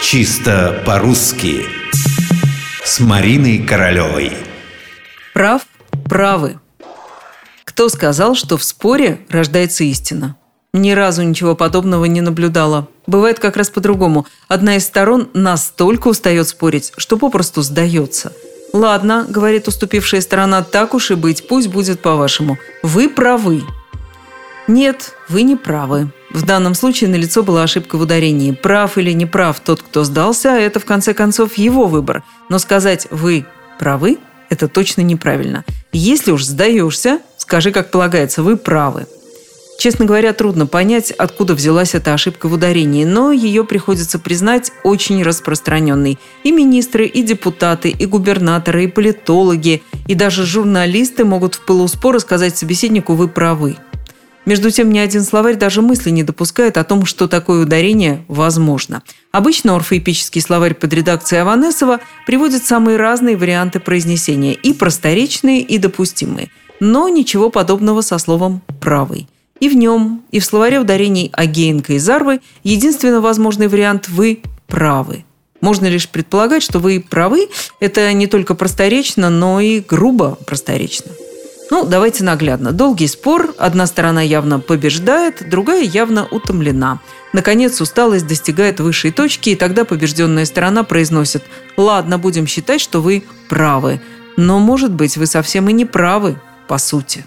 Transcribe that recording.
Чисто по-русски С Мариной Королевой Прав, правы. Кто сказал, что в споре рождается истина? Ни разу ничего подобного не наблюдала. Бывает как раз по-другому. Одна из сторон настолько устает спорить, что попросту сдается. «Ладно», — говорит уступившая сторона, — «так уж и быть, пусть будет по-вашему. Вы правы». Нет, вы не правы. В данном случае налицо была ошибка в ударении. Прав или не прав тот, кто сдался, это в конце концов его выбор. Но сказать «вы правы» – это точно неправильно. Если уж сдаешься, скажи, как полагается, вы правы. Честно говоря, трудно понять, откуда взялась эта ошибка в ударении, но ее приходится признать очень распространенной. И министры, и депутаты, и губернаторы, и политологи, и даже журналисты могут в пылу спора сказать собеседнику «вы правы». Между тем, ни один словарь даже мысли не допускает о том, что такое ударение возможно. Обычно орфоэпический словарь под редакцией Аванесова приводит самые разные варианты произнесения, и просторечные, и допустимые. Но ничего подобного со словом «правый». И в нем, и в словаре ударений Агеенко и Зарвы единственно возможный вариант «вы правы». Можно лишь предполагать, что вы правы. Это не только просторечно, но и грубо просторечно. Ну, давайте наглядно. Долгий спор, одна сторона явно побеждает, другая явно утомлена. Наконец, усталость достигает высшей точки, и тогда побежденная сторона произносит «Ладно, будем считать, что вы правы, но, может быть, вы совсем и не правы, по сути».